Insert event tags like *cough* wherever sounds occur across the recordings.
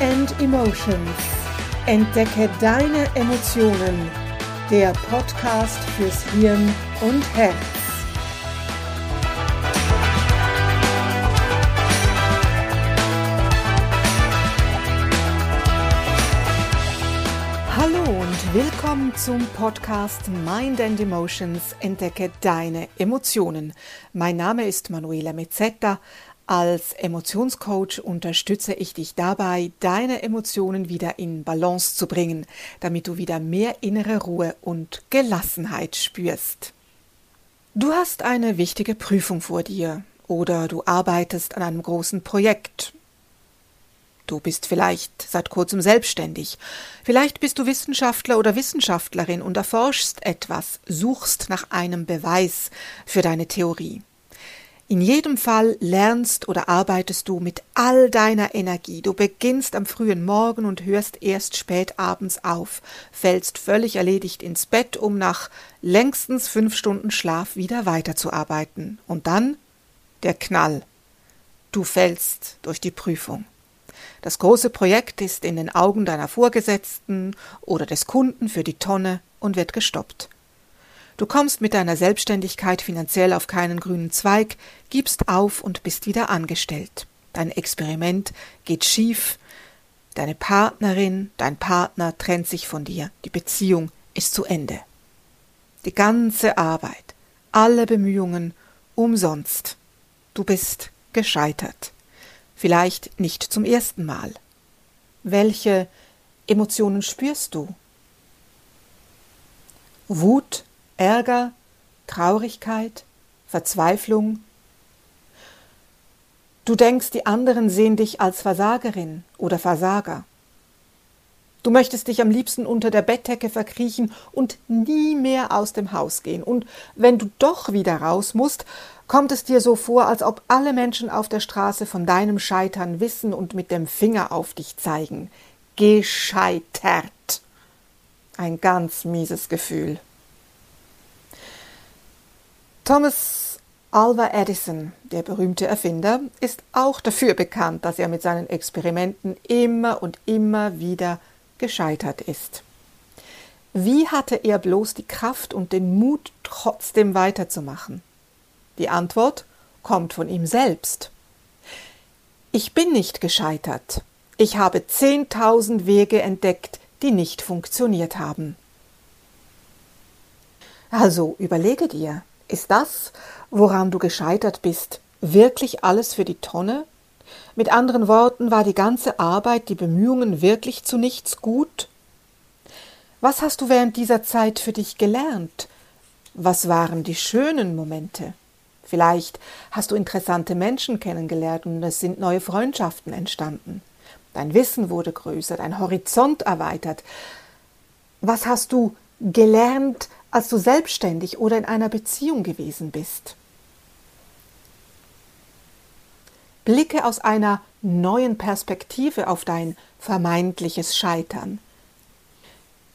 and Emotions. Entdecke deine Emotionen. Der Podcast fürs Hirn und Herz. Hallo und willkommen zum Podcast Mind and Emotions. Entdecke deine Emotionen. Mein Name ist Manuela Mezzetta. Als Emotionscoach unterstütze ich dich dabei, deine Emotionen wieder in Balance zu bringen, damit du wieder mehr innere Ruhe und Gelassenheit spürst. Du hast eine wichtige Prüfung vor dir oder du arbeitest an einem großen Projekt. Du bist vielleicht seit kurzem selbstständig. Vielleicht bist du Wissenschaftler oder Wissenschaftlerin und erforschst etwas, suchst nach einem Beweis für deine Theorie. In jedem Fall lernst oder arbeitest du mit all deiner Energie. Du beginnst am frühen Morgen und hörst erst spät abends auf, fällst völlig erledigt ins Bett, um nach längstens fünf Stunden Schlaf wieder weiterzuarbeiten. Und dann der Knall. Du fällst durch die Prüfung. Das große Projekt ist in den Augen deiner Vorgesetzten oder des Kunden für die Tonne und wird gestoppt. Du kommst mit deiner Selbstständigkeit finanziell auf keinen grünen Zweig, gibst auf und bist wieder angestellt. Dein Experiment geht schief, deine Partnerin, dein Partner trennt sich von dir, die Beziehung ist zu Ende. Die ganze Arbeit, alle Bemühungen umsonst. Du bist gescheitert. Vielleicht nicht zum ersten Mal. Welche Emotionen spürst du? Wut, Ärger, Traurigkeit, Verzweiflung. Du denkst, die anderen sehen dich als Versagerin oder Versager. Du möchtest dich am liebsten unter der Bettdecke verkriechen und nie mehr aus dem Haus gehen. Und wenn du doch wieder raus musst, kommt es dir so vor, als ob alle Menschen auf der Straße von deinem Scheitern wissen und mit dem Finger auf dich zeigen. Gescheitert. Ein ganz mieses Gefühl. Thomas Alva Edison, der berühmte Erfinder, ist auch dafür bekannt, dass er mit seinen Experimenten immer und immer wieder gescheitert ist. Wie hatte er bloß die Kraft und den Mut, trotzdem weiterzumachen? Die Antwort kommt von ihm selbst. Ich bin nicht gescheitert. Ich habe zehntausend Wege entdeckt, die nicht funktioniert haben. Also überlege dir, ist das, woran du gescheitert bist, wirklich alles für die Tonne? Mit anderen Worten, war die ganze Arbeit, die Bemühungen wirklich zu nichts gut? Was hast du während dieser Zeit für dich gelernt? Was waren die schönen Momente? Vielleicht hast du interessante Menschen kennengelernt und es sind neue Freundschaften entstanden. Dein Wissen wurde größer, dein Horizont erweitert. Was hast du gelernt, als du selbstständig oder in einer Beziehung gewesen bist. Blicke aus einer neuen Perspektive auf dein vermeintliches Scheitern.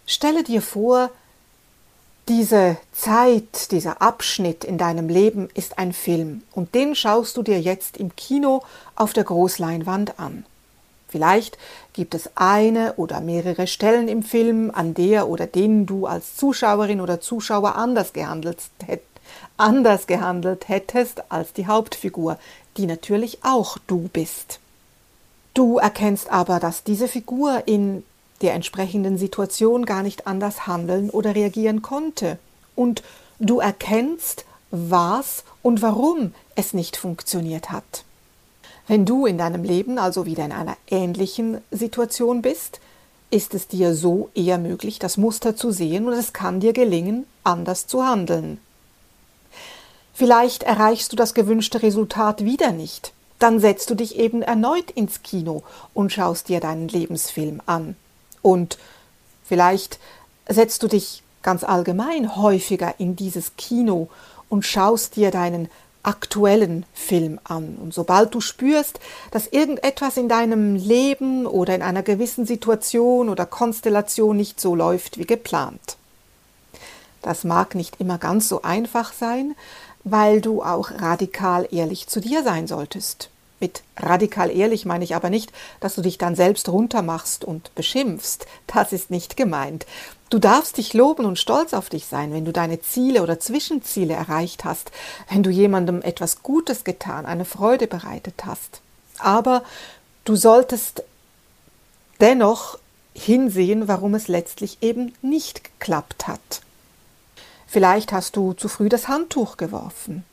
Stelle dir vor, diese Zeit, dieser Abschnitt in deinem Leben ist ein Film und den schaust du dir jetzt im Kino auf der Großleinwand an. Vielleicht gibt es eine oder mehrere Stellen im Film, an der oder denen du als Zuschauerin oder Zuschauer anders gehandelt, anders gehandelt hättest als die Hauptfigur, die natürlich auch du bist. Du erkennst aber, dass diese Figur in der entsprechenden Situation gar nicht anders handeln oder reagieren konnte. Und du erkennst, was und warum es nicht funktioniert hat. Wenn du in deinem Leben also wieder in einer ähnlichen Situation bist, ist es dir so eher möglich, das Muster zu sehen und es kann dir gelingen, anders zu handeln. Vielleicht erreichst du das gewünschte Resultat wieder nicht. Dann setzt du dich eben erneut ins Kino und schaust dir deinen Lebensfilm an. Und vielleicht setzt du dich ganz allgemein häufiger in dieses Kino und schaust dir deinen aktuellen Film an. Und sobald du spürst, dass irgendetwas in deinem Leben oder in einer gewissen Situation oder Konstellation nicht so läuft wie geplant. Das mag nicht immer ganz so einfach sein, weil du auch radikal ehrlich zu dir sein solltest. Mit radikal ehrlich meine ich aber nicht, dass du dich dann selbst runtermachst und beschimpfst. Das ist nicht gemeint. Du darfst dich loben und stolz auf dich sein, wenn du deine Ziele oder Zwischenziele erreicht hast, wenn du jemandem etwas Gutes getan, eine Freude bereitet hast. Aber du solltest dennoch hinsehen, warum es letztlich eben nicht geklappt hat. Vielleicht hast du zu früh das Handtuch geworfen.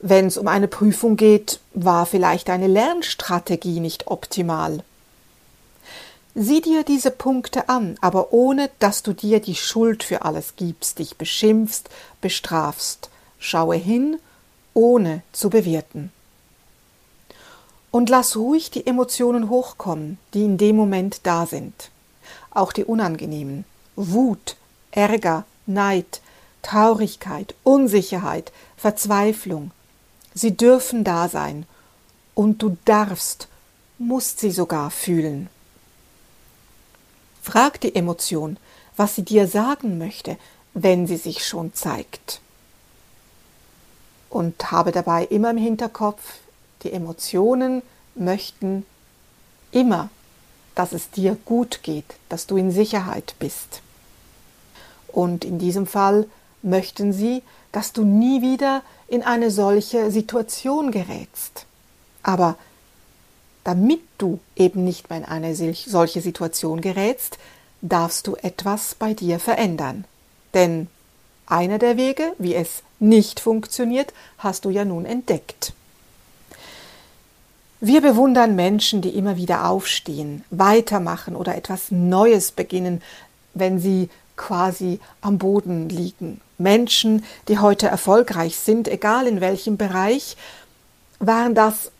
Wenn es um eine Prüfung geht, war vielleicht deine Lernstrategie nicht optimal. Sieh dir diese Punkte an, aber ohne dass du dir die Schuld für alles gibst, dich beschimpfst, bestrafst. Schaue hin, ohne zu bewerten. Und lass ruhig die Emotionen hochkommen, die in dem Moment da sind. Auch die unangenehmen. Wut, Ärger, Neid, Traurigkeit, Unsicherheit, Verzweiflung, Sie dürfen da sein und du darfst, musst sie sogar fühlen. Frag die Emotion, was sie dir sagen möchte, wenn sie sich schon zeigt. Und habe dabei immer im Hinterkopf, die Emotionen möchten immer, dass es dir gut geht, dass du in Sicherheit bist. Und in diesem Fall möchten sie, dass du nie wieder in eine solche Situation gerätst. Aber damit du eben nicht mehr in eine solche Situation gerätst, darfst du etwas bei dir verändern. Denn einer der Wege, wie es nicht funktioniert, hast du ja nun entdeckt. Wir bewundern Menschen, die immer wieder aufstehen, weitermachen oder etwas Neues beginnen, wenn sie quasi am Boden liegen. Menschen, die heute erfolgreich sind, egal in welchem Bereich, waren das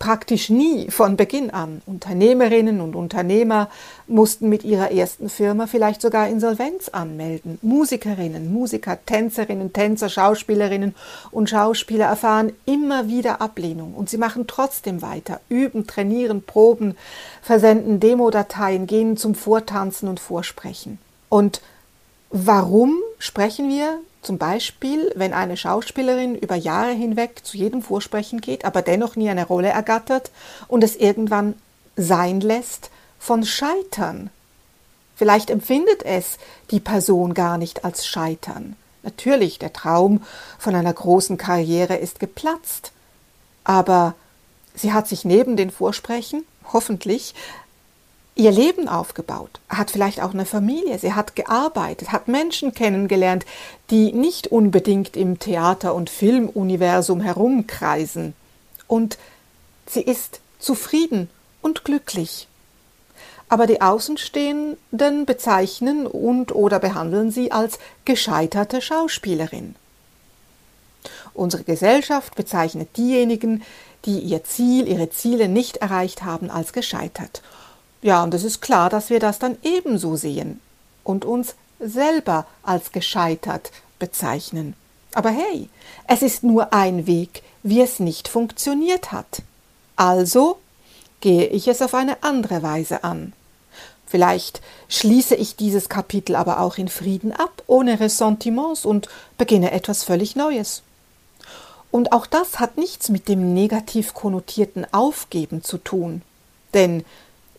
praktisch nie von Beginn an. Unternehmerinnen und Unternehmer mussten mit ihrer ersten Firma vielleicht sogar Insolvenz anmelden. Musikerinnen, Musiker, Tänzerinnen, Tänzer, Schauspielerinnen und Schauspieler erfahren immer wieder Ablehnung und sie machen trotzdem weiter, üben, trainieren, proben, versenden Demodateien, gehen zum Vortanzen und Vorsprechen. Und warum sprechen wir zum Beispiel, wenn eine Schauspielerin über Jahre hinweg zu jedem Vorsprechen geht, aber dennoch nie eine Rolle ergattert und es irgendwann sein lässt, von Scheitern? Vielleicht empfindet es die Person gar nicht als Scheitern. Natürlich, der Traum von einer großen Karriere ist geplatzt, aber sie hat sich neben den Vorsprechen, hoffentlich, ihr Leben aufgebaut, hat vielleicht auch eine Familie, sie hat gearbeitet, hat Menschen kennengelernt, die nicht unbedingt im Theater- und Filmuniversum herumkreisen. Und sie ist zufrieden und glücklich. Aber die Außenstehenden bezeichnen und oder behandeln sie als gescheiterte Schauspielerin. Unsere Gesellschaft bezeichnet diejenigen, die ihr Ziel, ihre Ziele nicht erreicht haben, als gescheitert. Ja, und es ist klar, dass wir das dann ebenso sehen und uns selber als gescheitert bezeichnen. Aber hey, es ist nur ein Weg, wie es nicht funktioniert hat. Also gehe ich es auf eine andere Weise an. Vielleicht schließe ich dieses Kapitel aber auch in Frieden ab, ohne Ressentiments und beginne etwas völlig Neues. Und auch das hat nichts mit dem negativ konnotierten Aufgeben zu tun, denn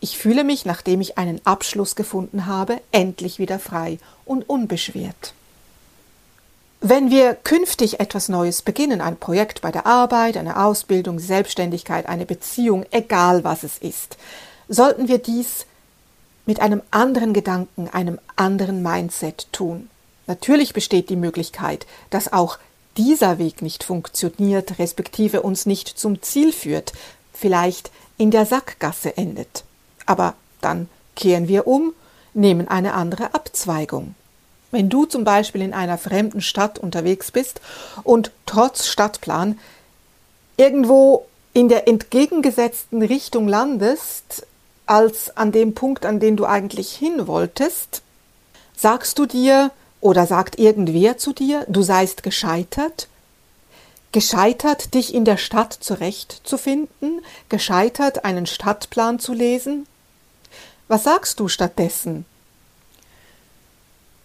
ich fühle mich, nachdem ich einen Abschluss gefunden habe, endlich wieder frei und unbeschwert. Wenn wir künftig etwas Neues beginnen, ein Projekt bei der Arbeit, eine Ausbildung, Selbstständigkeit, eine Beziehung, egal was es ist, sollten wir dies mit einem anderen Gedanken, einem anderen Mindset tun. Natürlich besteht die Möglichkeit, dass auch dieser Weg nicht funktioniert, respektive uns nicht zum Ziel führt, vielleicht in der Sackgasse endet. Aber dann kehren wir um, nehmen eine andere Abzweigung. Wenn du zum Beispiel in einer fremden Stadt unterwegs bist und trotz Stadtplan irgendwo in der entgegengesetzten Richtung landest, als an dem Punkt, an den du eigentlich hin wolltest, sagst du dir oder sagt irgendwer zu dir, du seist gescheitert? Gescheitert, dich in der Stadt zurechtzufinden? Gescheitert, einen Stadtplan zu lesen? Was sagst du stattdessen?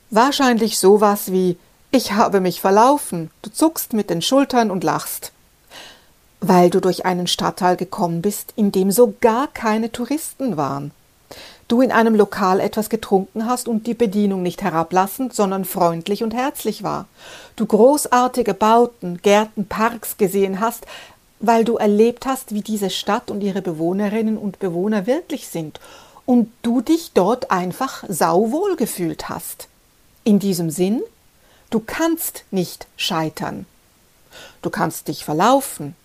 Wahrscheinlich sowas wie Ich habe mich verlaufen, du zuckst mit den Schultern und lachst. weil du durch einen Stadtteil gekommen bist, in dem so gar keine Touristen waren. Du in einem Lokal etwas getrunken hast und die Bedienung nicht herablassend, sondern freundlich und herzlich war. Du großartige Bauten, Gärten, Parks gesehen hast, weil du erlebt hast, wie diese Stadt und ihre Bewohnerinnen und Bewohner wirklich sind und du dich dort einfach sauwohl gefühlt hast. In diesem Sinn, du kannst nicht scheitern. Du kannst dich verlaufen.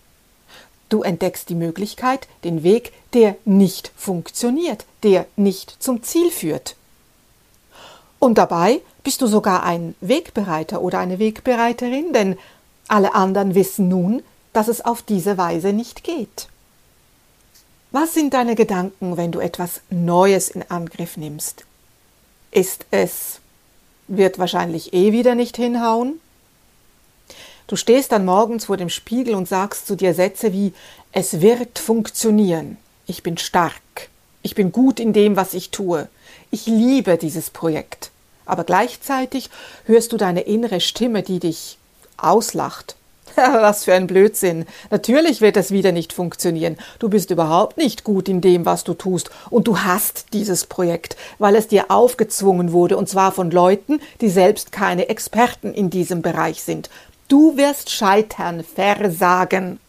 Du entdeckst die Möglichkeit, den Weg, der nicht funktioniert, der nicht zum Ziel führt. Und dabei bist du sogar ein Wegbereiter oder eine Wegbereiterin, denn alle anderen wissen nun, dass es auf diese Weise nicht geht. Was sind deine Gedanken, wenn du etwas Neues in Angriff nimmst? Ist es, wird wahrscheinlich eh wieder nicht hinhauen? Du stehst dann morgens vor dem Spiegel und sagst zu dir Sätze wie Es wird funktionieren. Ich bin stark. Ich bin gut in dem, was ich tue. Ich liebe dieses Projekt. Aber gleichzeitig hörst du deine innere Stimme, die dich auslacht *laughs* Was für ein Blödsinn. Natürlich wird es wieder nicht funktionieren. Du bist überhaupt nicht gut in dem, was du tust. Und du hast dieses Projekt, weil es dir aufgezwungen wurde, und zwar von Leuten, die selbst keine Experten in diesem Bereich sind. Du wirst scheitern, versagen.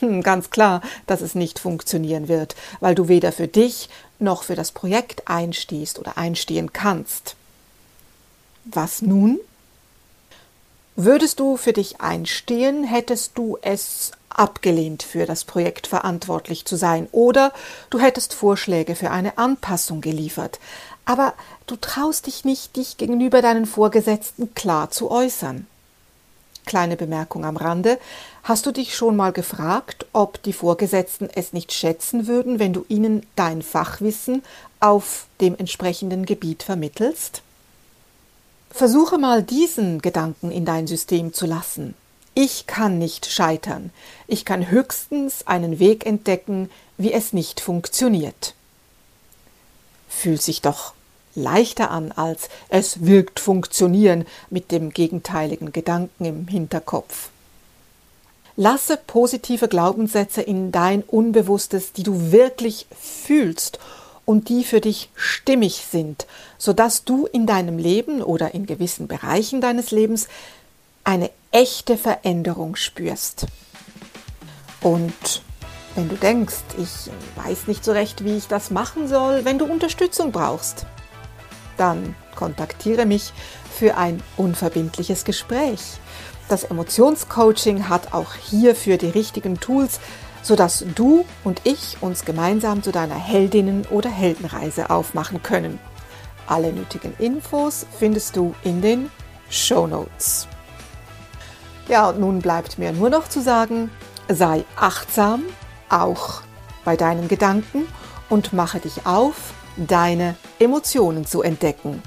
Hm, ganz klar, dass es nicht funktionieren wird, weil du weder für dich noch für das Projekt einstehst oder einstehen kannst. Was nun? Würdest du für dich einstehen, hättest du es abgelehnt, für das Projekt verantwortlich zu sein, oder du hättest Vorschläge für eine Anpassung geliefert, aber du traust dich nicht, dich gegenüber deinen Vorgesetzten klar zu äußern. Kleine Bemerkung am Rande. Hast du dich schon mal gefragt, ob die Vorgesetzten es nicht schätzen würden, wenn du ihnen dein Fachwissen auf dem entsprechenden Gebiet vermittelst? Versuche mal diesen Gedanken in dein System zu lassen. Ich kann nicht scheitern. Ich kann höchstens einen Weg entdecken, wie es nicht funktioniert. Fühlt sich doch leichter an, als es wirkt funktionieren mit dem gegenteiligen Gedanken im Hinterkopf. Lasse positive Glaubenssätze in dein Unbewusstes, die du wirklich fühlst und die für dich stimmig sind, sodass du in deinem Leben oder in gewissen Bereichen deines Lebens eine echte Veränderung spürst. Und wenn du denkst, ich weiß nicht so recht, wie ich das machen soll, wenn du Unterstützung brauchst, dann kontaktiere mich für ein unverbindliches Gespräch. Das Emotionscoaching hat auch hierfür die richtigen Tools, sodass du und ich uns gemeinsam zu deiner Heldinnen- oder Heldenreise aufmachen können. Alle nötigen Infos findest du in den Show Notes. Ja, und nun bleibt mir nur noch zu sagen, sei achtsam, auch bei deinen Gedanken und mache dich auf, deine Emotionen zu entdecken.